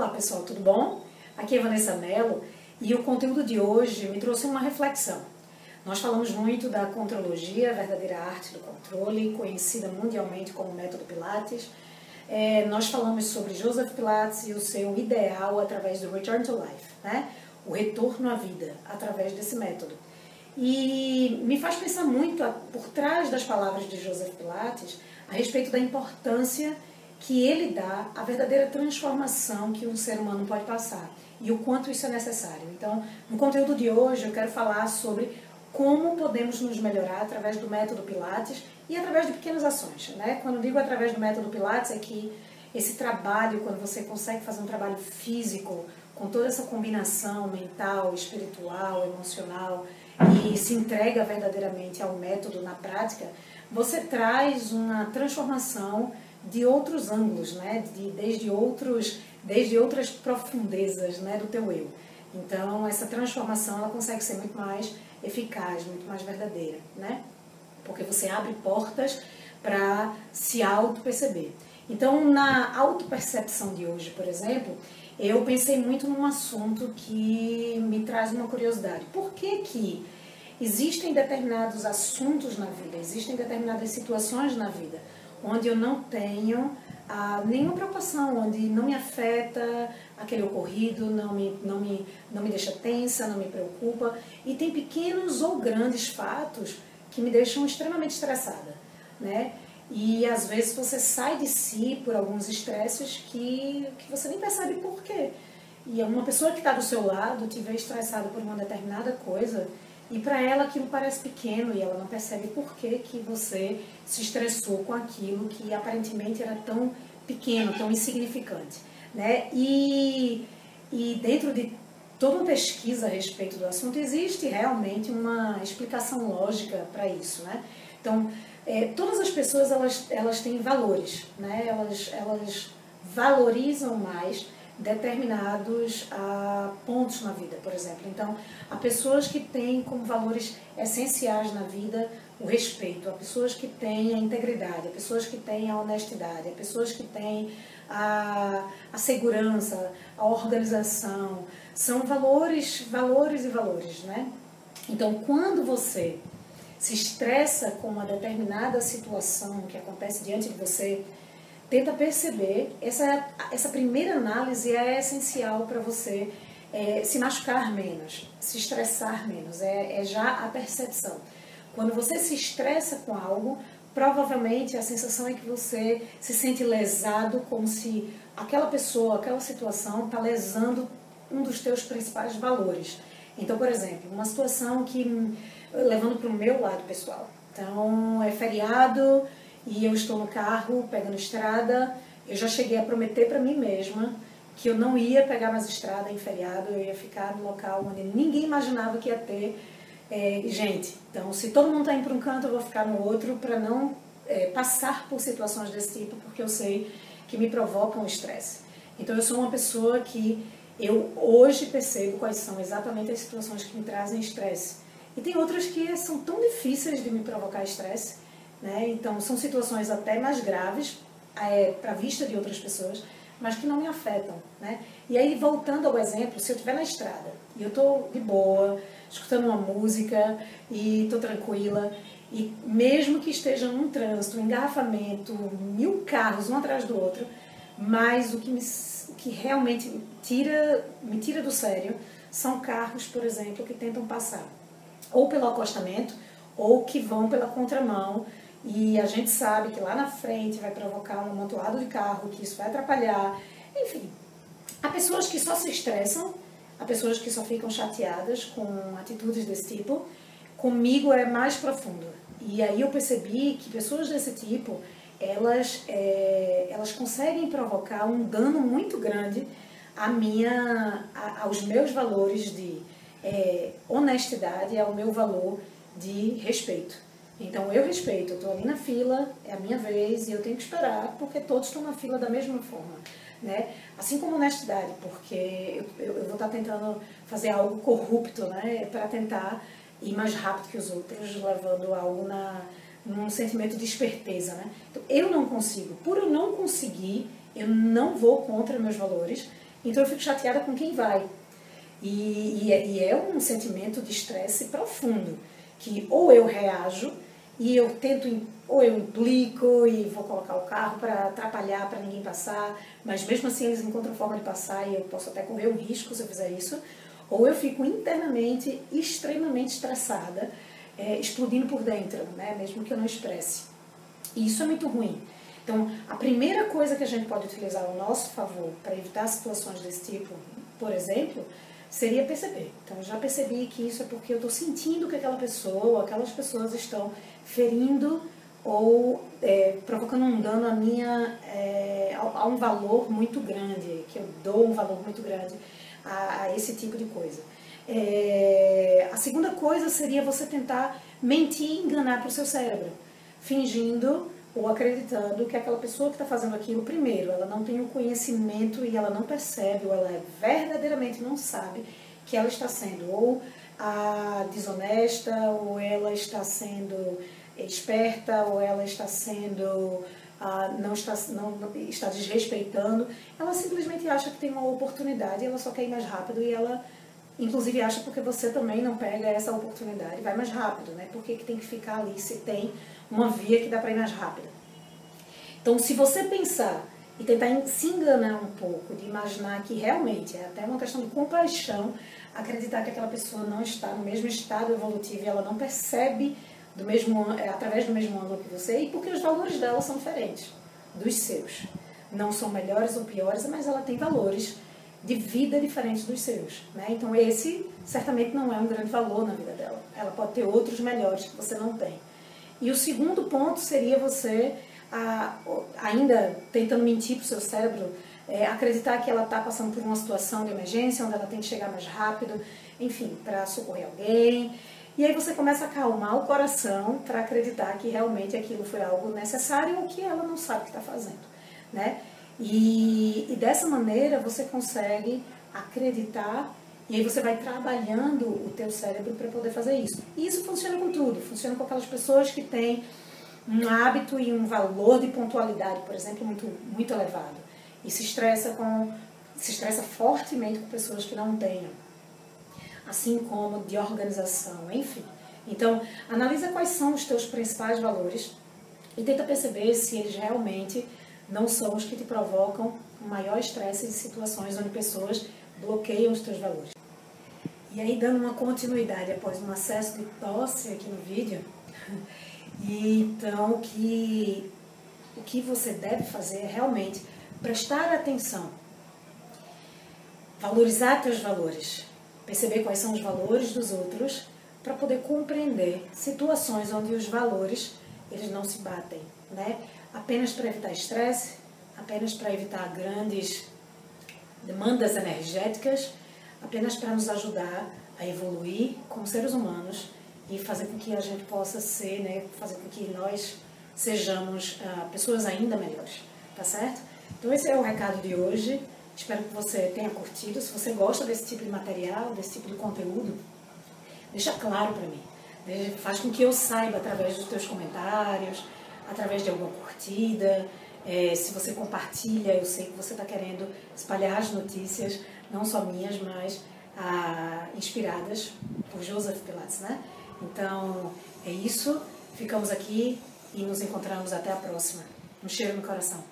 Olá pessoal, tudo bom? Aqui é Vanessa Mello e o conteúdo de hoje me trouxe uma reflexão. Nós falamos muito da contrologia, a verdadeira arte do controle, conhecida mundialmente como método Pilates. É, nós falamos sobre Joseph Pilates e o seu ideal através do Return to Life, né? o retorno à vida através desse método. E me faz pensar muito por trás das palavras de Joseph Pilates a respeito da importância que ele dá a verdadeira transformação que um ser humano pode passar e o quanto isso é necessário. Então, no conteúdo de hoje, eu quero falar sobre como podemos nos melhorar através do método Pilates e através de pequenas ações. Né? Quando digo através do método Pilates, é que esse trabalho, quando você consegue fazer um trabalho físico, com toda essa combinação mental, espiritual, emocional, e se entrega verdadeiramente ao método na prática, você traz uma transformação de outros ângulos, né? De, desde, outros, desde outras profundezas né? do teu eu. Então, essa transformação ela consegue ser muito mais eficaz, muito mais verdadeira, né? Porque você abre portas para se auto-perceber. Então, na auto-percepção de hoje, por exemplo, eu pensei muito num assunto que me traz uma curiosidade. Por que que existem determinados assuntos na vida, existem determinadas situações na vida onde eu não tenho ah, nenhuma preocupação, onde não me afeta aquele ocorrido, não me, não, me, não me deixa tensa, não me preocupa. E tem pequenos ou grandes fatos que me deixam extremamente estressada. Né? E às vezes você sai de si por alguns estresses que, que você nem percebe por quê. E uma pessoa que está do seu lado vê estressada por uma determinada coisa e para ela aquilo parece pequeno e ela não percebe por que, que você se estressou com aquilo que aparentemente era tão pequeno, tão insignificante. Né? E, e dentro de toda uma pesquisa a respeito do assunto, existe realmente uma explicação lógica para isso. Né? Então, é, todas as pessoas elas, elas têm valores, né? elas, elas valorizam mais determinados ah, pontos na vida, por exemplo. Então, há pessoas que têm como valores essenciais na vida o respeito, há pessoas que têm a integridade, há pessoas que têm a honestidade, há pessoas que têm a, a segurança, a organização. São valores, valores e valores, né? Então, quando você se estressa com uma determinada situação que acontece diante de você, tenta perceber. Essa, essa primeira análise é essencial para você é, se machucar menos, se estressar menos. É, é já a percepção. Quando você se estressa com algo, provavelmente a sensação é que você se sente lesado, como se aquela pessoa, aquela situação está lesando um dos teus principais valores. Então, por exemplo, uma situação que, levando para o meu lado pessoal, então é feriado, e eu estou no carro, pegando estrada, eu já cheguei a prometer para mim mesma que eu não ia pegar mais estrada em feriado, eu ia ficar no local onde ninguém imaginava que ia ter é, gente. Então, se todo mundo está indo para um canto, eu vou ficar no outro para não é, passar por situações desse tipo, porque eu sei que me provocam estresse. Então, eu sou uma pessoa que eu hoje percebo quais são exatamente as situações que me trazem estresse. E tem outras que são tão difíceis de me provocar estresse né? Então, são situações até mais graves é, para a vista de outras pessoas, mas que não me afetam. Né? E aí, voltando ao exemplo, se eu estiver na estrada e eu estou de boa, escutando uma música e estou tranquila, e mesmo que esteja num trânsito, um engarrafamento, mil carros um atrás do outro, mas o que, me, o que realmente tira, me tira do sério são carros, por exemplo, que tentam passar ou pelo acostamento ou que vão pela contramão e a gente sabe que lá na frente vai provocar um amontoado de carro, que isso vai atrapalhar. Enfim, há pessoas que só se estressam, há pessoas que só ficam chateadas com atitudes desse tipo. Comigo é mais profundo. E aí eu percebi que pessoas desse tipo, elas, é, elas conseguem provocar um dano muito grande à minha, a, aos meus valores de é, honestidade, ao meu valor de respeito. Então eu respeito, eu estou ali na fila, é a minha vez e eu tenho que esperar porque todos estão na fila da mesma forma. Né? Assim como honestidade, porque eu, eu, vou estar tentando fazer algo corrupto né? para tentar ir mais rápido que os outros, levando algo na, num sentimento de esperteza. Né? Então, eu não consigo. Por eu não conseguir, eu não vou contra meus valores, então eu fico chateada com quem vai. E, e, é, e é um sentimento de estresse profundo, que ou eu reajo e eu tento, ou eu implico e vou colocar o carro para atrapalhar, para ninguém passar, mas mesmo assim eles encontram forma de passar e eu posso até correr um risco se eu fizer isso, ou eu fico internamente extremamente estressada, é, explodindo por dentro, né, mesmo que eu não expresse. E isso é muito ruim. Então, a primeira coisa que a gente pode utilizar ao nosso favor para evitar situações desse tipo, por exemplo, seria perceber. Então, eu já percebi que isso é porque eu estou sentindo que aquela pessoa, aquelas pessoas estão ferindo ou é, provocando um dano a minha é, a, um valor muito grande, que eu dou um valor muito grande a, a esse tipo de coisa. É, a segunda coisa seria você tentar mentir e enganar para o seu cérebro, fingindo ou acreditando que aquela pessoa que está fazendo aquilo, primeiro, ela não tem o conhecimento e ela não percebe, ou ela verdadeiramente não sabe que ela está sendo ou a desonesta, ou ela está sendo esperta, ou ela está sendo ah, não, está, não, está desrespeitando, ela simplesmente acha que tem uma oportunidade, ela só quer ir mais rápido e ela inclusive acha porque você também não pega essa oportunidade, vai mais rápido, né? Por que, que tem que ficar ali se tem uma via que dá para ir mais rápida. Então, se você pensar e tentar se enganar um pouco, de imaginar que realmente é até uma questão de compaixão, acreditar que aquela pessoa não está no mesmo estado evolutivo e ela não percebe do mesmo, é, através do mesmo ângulo que você, e porque os valores dela são diferentes dos seus. Não são melhores ou piores, mas ela tem valores de vida diferentes dos seus. Né? Então, esse certamente não é um grande valor na vida dela. Ela pode ter outros melhores que você não tem. E o segundo ponto seria você, a, ainda tentando mentir para o seu cérebro, é, acreditar que ela está passando por uma situação de emergência, onde ela tem que chegar mais rápido, enfim, para socorrer alguém. E aí você começa a acalmar o coração para acreditar que realmente aquilo foi algo necessário ou que ela não sabe o que está fazendo, né? E, e dessa maneira você consegue acreditar e aí você vai trabalhando o teu cérebro para poder fazer isso. E isso funciona com tudo. Funciona com aquelas pessoas que têm um hábito e um valor de pontualidade, por exemplo, muito, muito elevado. E se estressa com se estressa fortemente com pessoas que não tenham. Assim como de organização, enfim. Então, analisa quais são os teus principais valores e tenta perceber se eles realmente não são os que te provocam maior estresse em situações onde pessoas bloqueiam os teus valores. E aí, dando uma continuidade após um acesso de tosse aqui no vídeo, e então o que, o que você deve fazer é realmente prestar atenção, valorizar teus valores, perceber quais são os valores dos outros, para poder compreender situações onde os valores eles não se batem, né? Apenas para evitar estresse, apenas para evitar grandes demandas energéticas, apenas para nos ajudar a evoluir como seres humanos e fazer com que a gente possa ser, né, fazer com que nós sejamos uh, pessoas ainda melhores, tá certo? Então esse é o recado de hoje. Espero que você tenha curtido. Se você gosta desse tipo de material, desse tipo de conteúdo, deixa claro para mim. Faz com que eu saiba através dos teus comentários, através de alguma curtida. É, se você compartilha, eu sei que você está querendo espalhar as notícias, não só minhas, mas ah, inspiradas por Joseph Pilates, né? Então, é isso. Ficamos aqui e nos encontramos até a próxima. Um cheiro no coração.